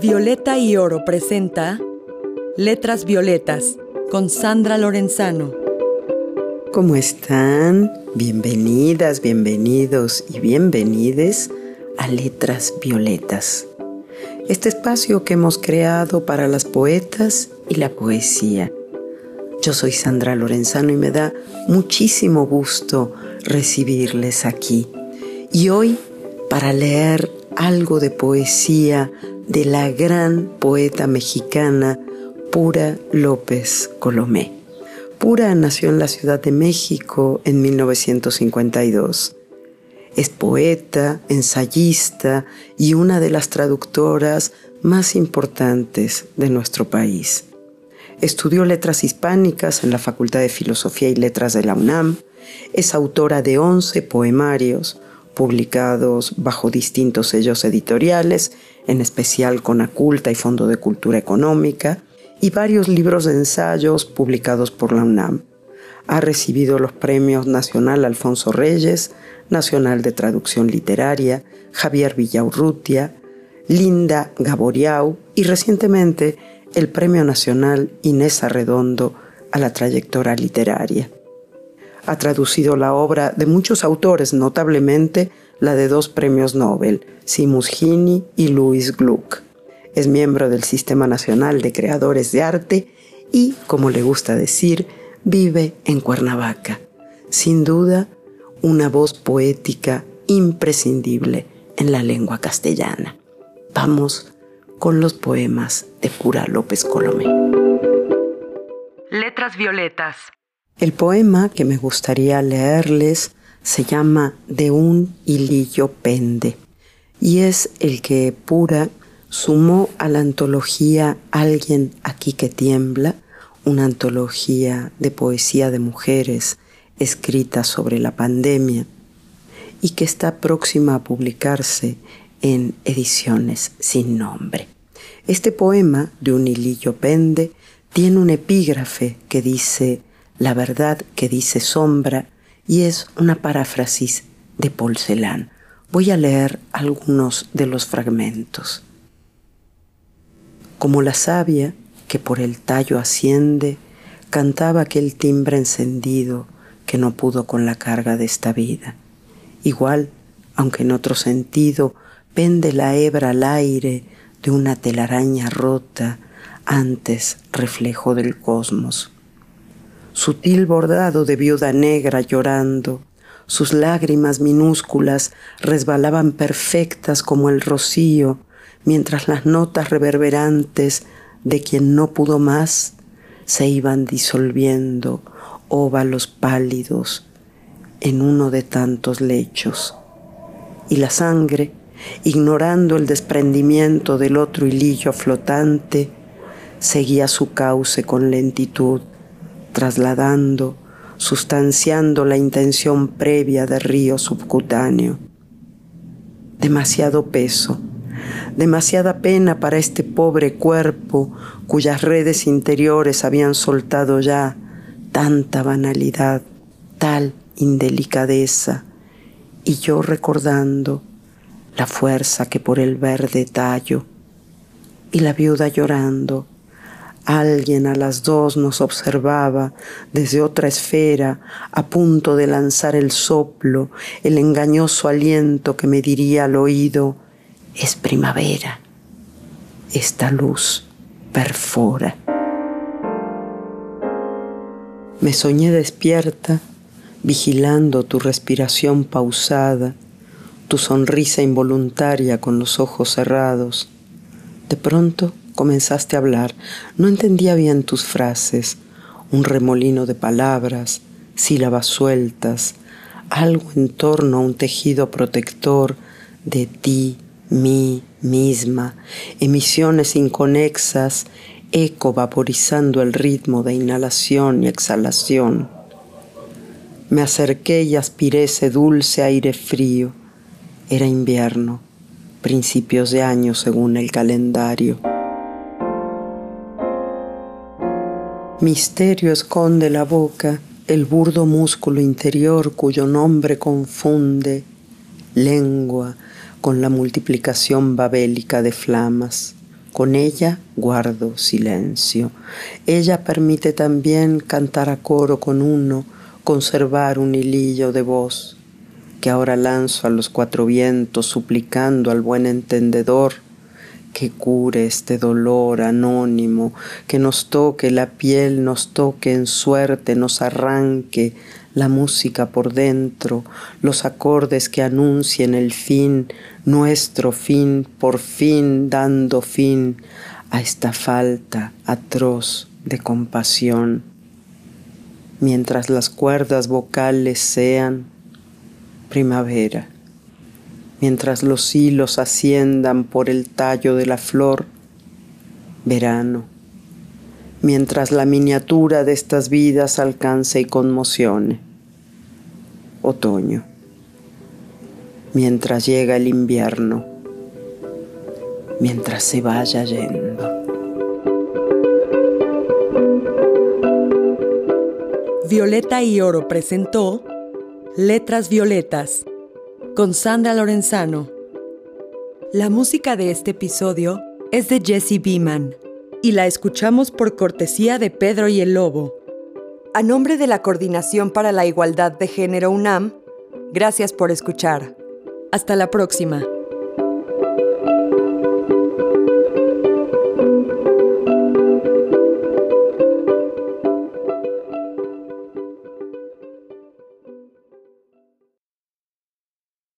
Violeta y Oro presenta Letras Violetas con Sandra Lorenzano. ¿Cómo están? Bienvenidas, bienvenidos y bienvenides a Letras Violetas. Este espacio que hemos creado para las poetas y la poesía. Yo soy Sandra Lorenzano y me da muchísimo gusto recibirles aquí. Y hoy para leer algo de poesía de la gran poeta mexicana Pura López Colomé. Pura nació en la Ciudad de México en 1952. Es poeta, ensayista y una de las traductoras más importantes de nuestro país. Estudió letras hispánicas en la Facultad de Filosofía y Letras de la UNAM. Es autora de 11 poemarios, publicados bajo distintos sellos editoriales, en especial con Aculta y Fondo de Cultura Económica, y varios libros de ensayos publicados por la UNAM. Ha recibido los premios Nacional Alfonso Reyes, Nacional de Traducción Literaria, Javier Villaurrutia, Linda Gaboriau y recientemente el Premio Nacional Inés Arredondo a la trayectoria literaria ha traducido la obra de muchos autores, notablemente la de dos premios Nobel, Simus Gini y Louis Gluck. Es miembro del Sistema Nacional de Creadores de Arte y, como le gusta decir, vive en Cuernavaca. Sin duda, una voz poética imprescindible en la lengua castellana. Vamos con los poemas de Pura López Colomé. Letras Violetas el poema que me gustaría leerles se llama De un hilillo pende y es el que Pura sumó a la antología Alguien aquí que tiembla, una antología de poesía de mujeres escrita sobre la pandemia y que está próxima a publicarse en ediciones sin nombre. Este poema de un hilillo pende tiene un epígrafe que dice la verdad que dice sombra y es una paráfrasis de Paul. Voy a leer algunos de los fragmentos. Como la savia que por el tallo asciende, cantaba aquel timbre encendido que no pudo con la carga de esta vida. Igual, aunque en otro sentido, pende la hebra al aire de una telaraña rota, antes reflejo del cosmos sutil bordado de viuda negra llorando. Sus lágrimas minúsculas resbalaban perfectas como el rocío, mientras las notas reverberantes de quien no pudo más se iban disolviendo, óvalos pálidos, en uno de tantos lechos. Y la sangre, ignorando el desprendimiento del otro hilillo flotante, seguía su cauce con lentitud trasladando, sustanciando la intención previa de río subcutáneo. Demasiado peso, demasiada pena para este pobre cuerpo cuyas redes interiores habían soltado ya tanta banalidad, tal indelicadeza, y yo recordando la fuerza que por el verde tallo, y la viuda llorando, Alguien a las dos nos observaba desde otra esfera, a punto de lanzar el soplo, el engañoso aliento que me diría al oído, es primavera. Esta luz perfora. Me soñé despierta, vigilando tu respiración pausada, tu sonrisa involuntaria con los ojos cerrados. De pronto comenzaste a hablar. No entendía bien tus frases, un remolino de palabras, sílabas sueltas, algo en torno a un tejido protector de ti, mí, misma, emisiones inconexas, eco vaporizando el ritmo de inhalación y exhalación. Me acerqué y aspiré ese dulce aire frío. Era invierno, principios de año según el calendario. Misterio esconde la boca el burdo músculo interior cuyo nombre confunde lengua con la multiplicación babélica de flamas. Con ella guardo silencio. Ella permite también cantar a coro con uno, conservar un hilillo de voz, que ahora lanzo a los cuatro vientos suplicando al buen entendedor que cure este dolor anónimo, que nos toque la piel, nos toque en suerte, nos arranque la música por dentro, los acordes que anuncien el fin, nuestro fin, por fin dando fin a esta falta atroz de compasión. Mientras las cuerdas vocales sean primavera mientras los hilos asciendan por el tallo de la flor, verano, mientras la miniatura de estas vidas alcance y conmocione, otoño, mientras llega el invierno, mientras se vaya yendo. Violeta y Oro presentó Letras Violetas con Sandra Lorenzano. La música de este episodio es de Jesse Beeman y la escuchamos por cortesía de Pedro y el Lobo. A nombre de la Coordinación para la Igualdad de Género UNAM, gracias por escuchar. Hasta la próxima.